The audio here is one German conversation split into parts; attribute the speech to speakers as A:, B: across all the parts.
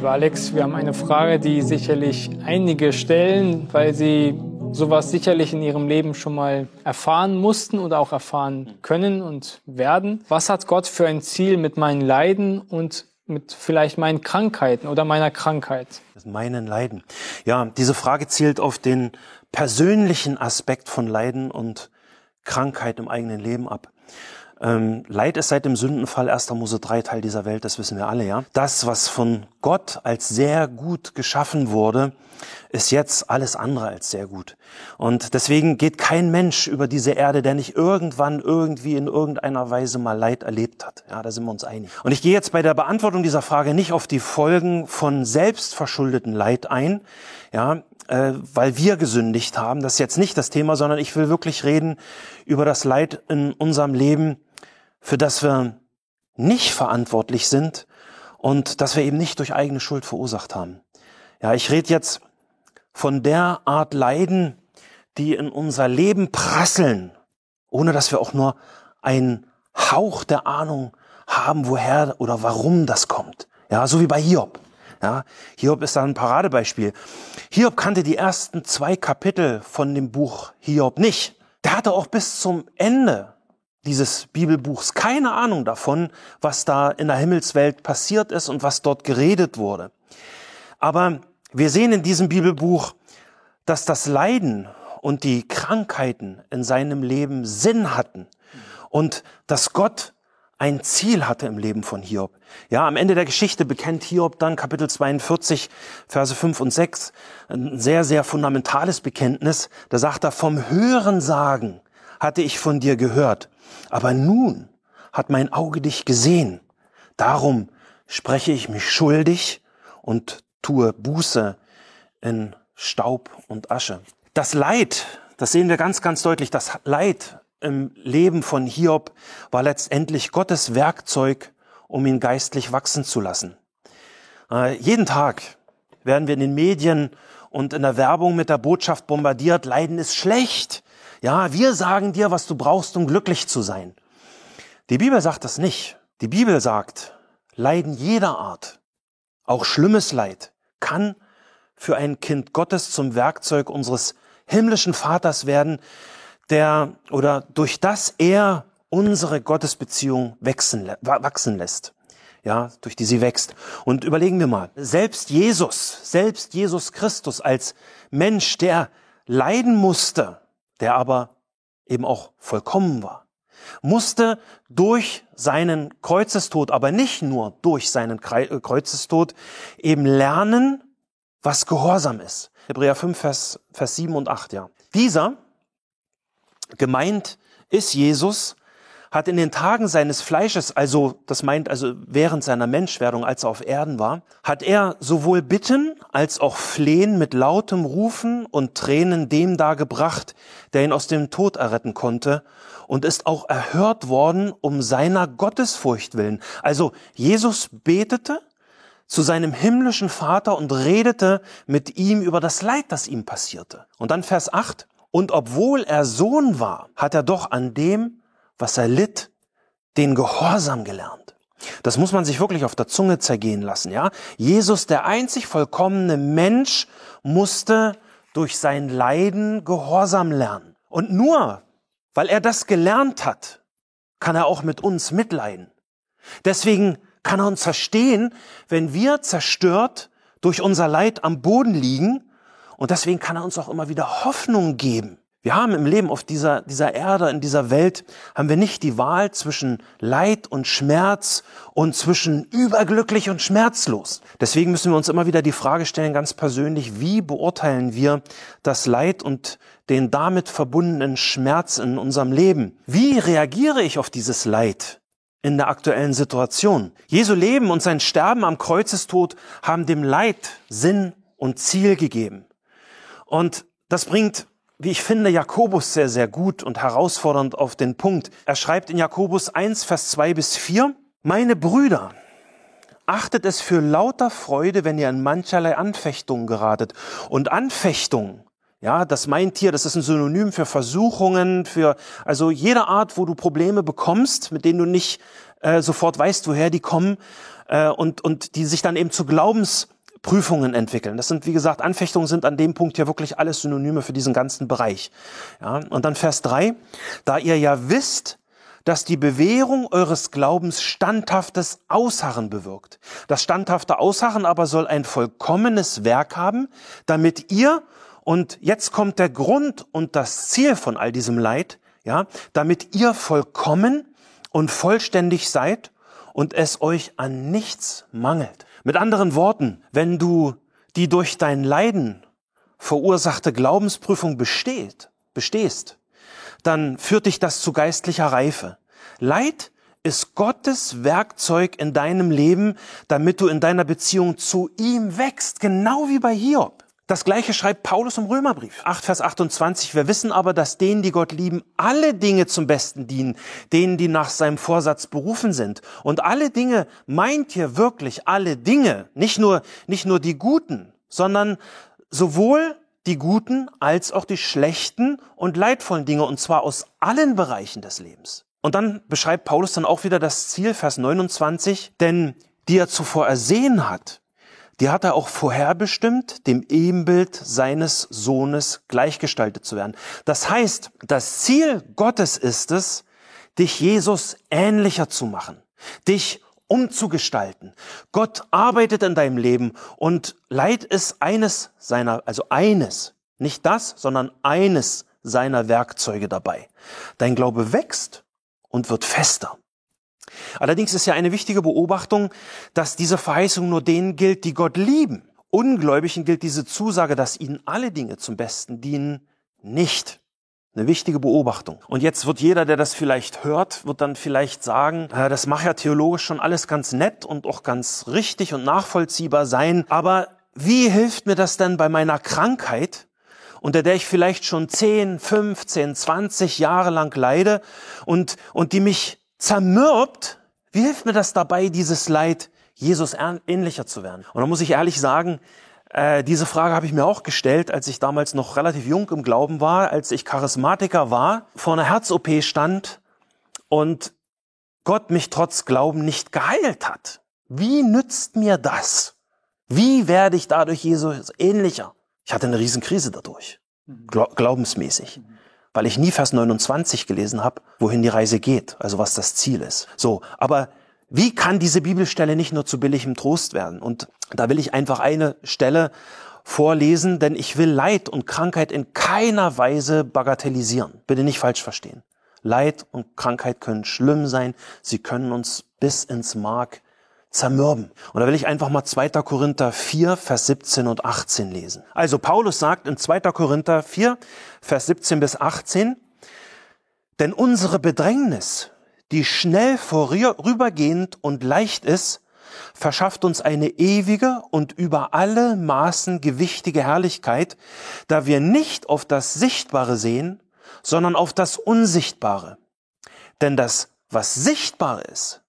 A: Lieber Alex, wir haben eine Frage, die sicherlich einige stellen, weil sie sowas sicherlich in ihrem Leben schon mal erfahren mussten oder auch erfahren können und werden. Was hat Gott für ein Ziel mit meinen Leiden und mit vielleicht meinen Krankheiten oder meiner Krankheit?
B: Meinen Leiden. Ja, diese Frage zielt auf den persönlichen Aspekt von Leiden und Krankheit im eigenen Leben ab. Ähm, Leid ist seit dem Sündenfall 1. Mose 3 Teil dieser Welt, das wissen wir alle, ja. Das, was von Gott als sehr gut geschaffen wurde, ist jetzt alles andere als sehr gut. Und deswegen geht kein Mensch über diese Erde, der nicht irgendwann irgendwie in irgendeiner Weise mal Leid erlebt hat. Ja, da sind wir uns einig. Und ich gehe jetzt bei der Beantwortung dieser Frage nicht auf die Folgen von selbstverschuldeten Leid ein, ja, äh, weil wir gesündigt haben. Das ist jetzt nicht das Thema, sondern ich will wirklich reden über das Leid in unserem Leben, für das wir nicht verantwortlich sind und das wir eben nicht durch eigene Schuld verursacht haben. Ja, ich rede jetzt von der Art Leiden, die in unser Leben prasseln, ohne dass wir auch nur einen Hauch der Ahnung haben, woher oder warum das kommt. Ja, so wie bei Hiob. Ja, Hiob ist da ein Paradebeispiel. Hiob kannte die ersten zwei Kapitel von dem Buch Hiob nicht. Der hatte auch bis zum Ende dieses Bibelbuchs keine Ahnung davon, was da in der Himmelswelt passiert ist und was dort geredet wurde. Aber wir sehen in diesem Bibelbuch, dass das Leiden und die Krankheiten in seinem Leben Sinn hatten und dass Gott ein Ziel hatte im Leben von Hiob. Ja, am Ende der Geschichte bekennt Hiob dann Kapitel 42, Verse 5 und 6 ein sehr, sehr fundamentales Bekenntnis. Da sagt er, vom Hören sagen hatte ich von dir gehört, aber nun hat mein Auge dich gesehen. Darum spreche ich mich schuldig und tue Buße in Staub und Asche. Das Leid, das sehen wir ganz, ganz deutlich, das Leid im Leben von Hiob war letztendlich Gottes Werkzeug, um ihn geistlich wachsen zu lassen. Äh, jeden Tag werden wir in den Medien und in der Werbung mit der Botschaft bombardiert, Leiden ist schlecht. Ja, wir sagen dir, was du brauchst, um glücklich zu sein. Die Bibel sagt das nicht. Die Bibel sagt, Leiden jeder Art, auch schlimmes Leid, kann für ein Kind Gottes zum Werkzeug unseres himmlischen Vaters werden, der oder durch das er unsere Gottesbeziehung wachsen, wachsen lässt. Ja, durch die sie wächst. Und überlegen wir mal, selbst Jesus, selbst Jesus Christus als Mensch, der leiden musste, der aber eben auch vollkommen war, musste durch seinen Kreuzestod, aber nicht nur durch seinen äh, Kreuzestod, eben lernen, was Gehorsam ist. Hebräer 5, Vers, Vers 7 und 8, ja. Dieser, gemeint ist Jesus, hat in den Tagen seines Fleisches, also das meint also während seiner Menschwerdung, als er auf Erden war, hat er sowohl Bitten als auch Flehen mit lautem Rufen und Tränen dem dargebracht, der ihn aus dem Tod erretten konnte und ist auch erhört worden um seiner Gottesfurcht willen. Also Jesus betete zu seinem himmlischen Vater und redete mit ihm über das Leid, das ihm passierte. Und dann Vers 8. Und obwohl er Sohn war, hat er doch an dem, was er litt, den Gehorsam gelernt. Das muss man sich wirklich auf der Zunge zergehen lassen, ja? Jesus, der einzig vollkommene Mensch, musste durch sein Leiden Gehorsam lernen. Und nur weil er das gelernt hat, kann er auch mit uns mitleiden. Deswegen kann er uns verstehen, wenn wir zerstört durch unser Leid am Boden liegen. Und deswegen kann er uns auch immer wieder Hoffnung geben. Wir haben im Leben auf dieser, dieser Erde, in dieser Welt, haben wir nicht die Wahl zwischen Leid und Schmerz und zwischen überglücklich und schmerzlos. Deswegen müssen wir uns immer wieder die Frage stellen, ganz persönlich, wie beurteilen wir das Leid und den damit verbundenen Schmerz in unserem Leben? Wie reagiere ich auf dieses Leid? in der aktuellen Situation. Jesu Leben und sein Sterben am Kreuzestod haben dem Leid Sinn und Ziel gegeben. Und das bringt wie ich finde, Jakobus sehr, sehr gut und herausfordernd auf den Punkt. Er schreibt in Jakobus 1, Vers 2 bis 4, Meine Brüder, achtet es für lauter Freude, wenn ihr in mancherlei Anfechtungen geratet. Und Anfechtung Ja, das meint hier, das ist ein Synonym für Versuchungen, für also jede Art, wo du Probleme bekommst, mit denen du nicht äh, sofort weißt, woher die kommen äh, und und die sich dann eben zu Glaubensprüfungen entwickeln. Das sind wie gesagt Anfechtungen sind an dem Punkt ja wirklich alles Synonyme für diesen ganzen Bereich. Ja, und dann Vers drei: Da ihr ja wisst, dass die Bewährung eures Glaubens standhaftes Ausharren bewirkt. Das standhafte Ausharren aber soll ein vollkommenes Werk haben, damit ihr und jetzt kommt der Grund und das Ziel von all diesem Leid, ja, damit ihr vollkommen und vollständig seid und es euch an nichts mangelt. Mit anderen Worten, wenn du die durch dein Leiden verursachte Glaubensprüfung besteht, bestehst, dann führt dich das zu geistlicher Reife. Leid ist Gottes Werkzeug in deinem Leben, damit du in deiner Beziehung zu ihm wächst, genau wie bei Hiob. Das gleiche schreibt Paulus im Römerbrief. 8 Vers 28. Wir wissen aber, dass denen, die Gott lieben, alle Dinge zum Besten dienen, denen, die nach seinem Vorsatz berufen sind. Und alle Dinge meint hier wirklich alle Dinge, nicht nur, nicht nur die guten, sondern sowohl die guten als auch die schlechten und leidvollen Dinge, und zwar aus allen Bereichen des Lebens. Und dann beschreibt Paulus dann auch wieder das Ziel, Vers 29, denn die er zuvor ersehen hat, die hat er auch vorherbestimmt, dem Ebenbild seines Sohnes gleichgestaltet zu werden. Das heißt, das Ziel Gottes ist es, dich Jesus ähnlicher zu machen, dich umzugestalten. Gott arbeitet in deinem Leben und Leid ist eines seiner, also eines, nicht das, sondern eines seiner Werkzeuge dabei. Dein Glaube wächst und wird fester. Allerdings ist ja eine wichtige Beobachtung, dass diese Verheißung nur denen gilt, die Gott lieben. Ungläubigen gilt diese Zusage, dass ihnen alle Dinge zum Besten dienen, nicht. Eine wichtige Beobachtung. Und jetzt wird jeder, der das vielleicht hört, wird dann vielleicht sagen, das mag ja theologisch schon alles ganz nett und auch ganz richtig und nachvollziehbar sein, aber wie hilft mir das denn bei meiner Krankheit, unter der ich vielleicht schon 10, 15, 20 Jahre lang leide und, und die mich zermürbt, wie hilft mir das dabei, dieses Leid Jesus ähnlicher zu werden? Und da muss ich ehrlich sagen, äh, diese Frage habe ich mir auch gestellt, als ich damals noch relativ jung im Glauben war, als ich Charismatiker war, vor einer Herz-OP stand und Gott mich trotz Glauben nicht geheilt hat. Wie nützt mir das? Wie werde ich dadurch Jesus ähnlicher? Ich hatte eine Riesenkrise dadurch, glaubensmäßig weil ich nie Vers 29 gelesen habe, wohin die Reise geht, also was das Ziel ist. So, aber wie kann diese Bibelstelle nicht nur zu billigem Trost werden? Und da will ich einfach eine Stelle vorlesen, denn ich will Leid und Krankheit in keiner Weise bagatellisieren. Bitte nicht falsch verstehen. Leid und Krankheit können schlimm sein, sie können uns bis ins Mark zermürben. Und da will ich einfach mal 2. Korinther 4, Vers 17 und 18 lesen. Also Paulus sagt in 2. Korinther 4, Vers 17 bis 18, denn unsere Bedrängnis, die schnell vorübergehend und leicht ist, verschafft uns eine ewige und über alle Maßen gewichtige Herrlichkeit, da wir nicht auf das Sichtbare sehen, sondern auf das Unsichtbare. Denn das, was sichtbar ist,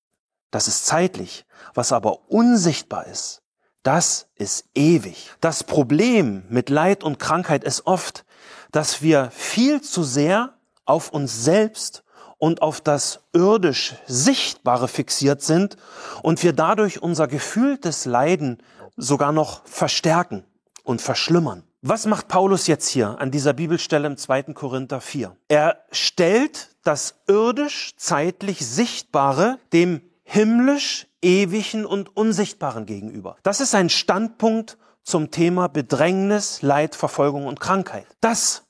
B: das ist zeitlich, was aber unsichtbar ist, das ist ewig. Das Problem mit Leid und Krankheit ist oft, dass wir viel zu sehr auf uns selbst und auf das irdisch Sichtbare fixiert sind und wir dadurch unser gefühltes Leiden sogar noch verstärken und verschlimmern. Was macht Paulus jetzt hier an dieser Bibelstelle im 2. Korinther 4? Er stellt das irdisch zeitlich Sichtbare dem himmlisch, ewigen und unsichtbaren gegenüber. Das ist ein Standpunkt zum Thema Bedrängnis, Leid, Verfolgung und Krankheit. Das,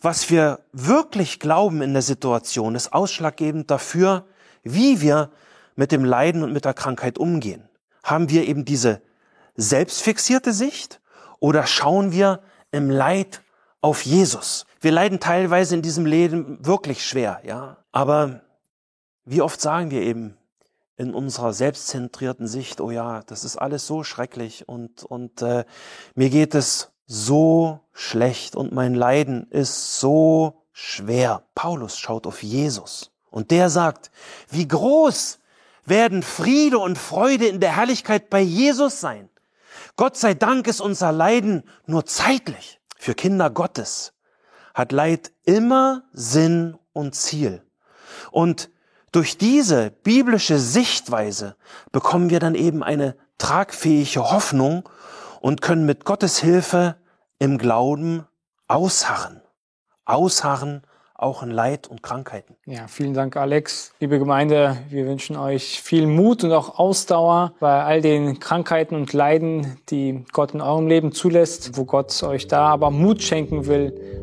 B: was wir wirklich glauben in der Situation, ist ausschlaggebend dafür, wie wir mit dem Leiden und mit der Krankheit umgehen. Haben wir eben diese selbstfixierte Sicht oder schauen wir im Leid auf Jesus? Wir leiden teilweise in diesem Leben wirklich schwer, ja. Aber wie oft sagen wir eben, in unserer selbstzentrierten Sicht, oh ja, das ist alles so schrecklich und, und äh, mir geht es so schlecht und mein Leiden ist so schwer. Paulus schaut auf Jesus und der sagt, wie groß werden Friede und Freude in der Herrlichkeit bei Jesus sein. Gott sei Dank ist unser Leiden nur zeitlich. Für Kinder Gottes hat Leid immer Sinn und Ziel. Und durch diese biblische Sichtweise bekommen wir dann eben eine tragfähige Hoffnung und können mit Gottes Hilfe im Glauben ausharren. Ausharren auch in Leid und Krankheiten.
A: Ja, vielen Dank, Alex. Liebe Gemeinde, wir wünschen euch viel Mut und auch Ausdauer bei all den Krankheiten und Leiden, die Gott in eurem Leben zulässt, wo Gott euch da aber Mut schenken will,